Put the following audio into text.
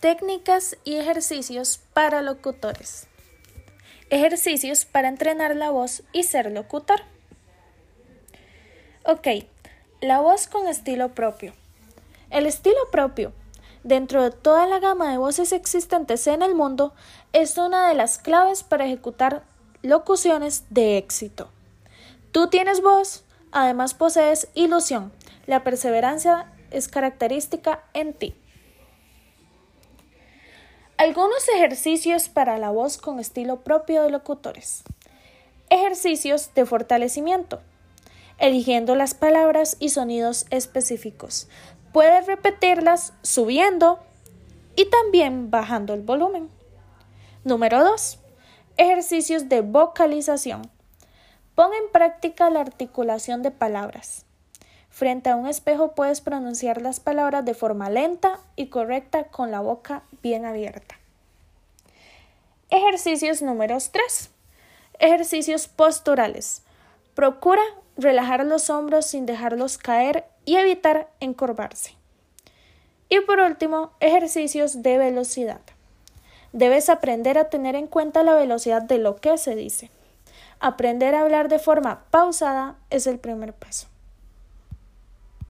Técnicas y ejercicios para locutores. Ejercicios para entrenar la voz y ser locutor. Ok, la voz con estilo propio. El estilo propio, dentro de toda la gama de voces existentes en el mundo, es una de las claves para ejecutar locuciones de éxito. Tú tienes voz, además posees ilusión. La perseverancia es característica en ti. Algunos ejercicios para la voz con estilo propio de locutores. Ejercicios de fortalecimiento. Eligiendo las palabras y sonidos específicos. Puedes repetirlas subiendo y también bajando el volumen. Número 2. Ejercicios de vocalización. Pon en práctica la articulación de palabras. Frente a un espejo puedes pronunciar las palabras de forma lenta y correcta con la boca bien abierta. Ejercicios números 3. Ejercicios posturales. Procura relajar los hombros sin dejarlos caer y evitar encorvarse. Y por último, ejercicios de velocidad. Debes aprender a tener en cuenta la velocidad de lo que se dice. Aprender a hablar de forma pausada es el primer paso.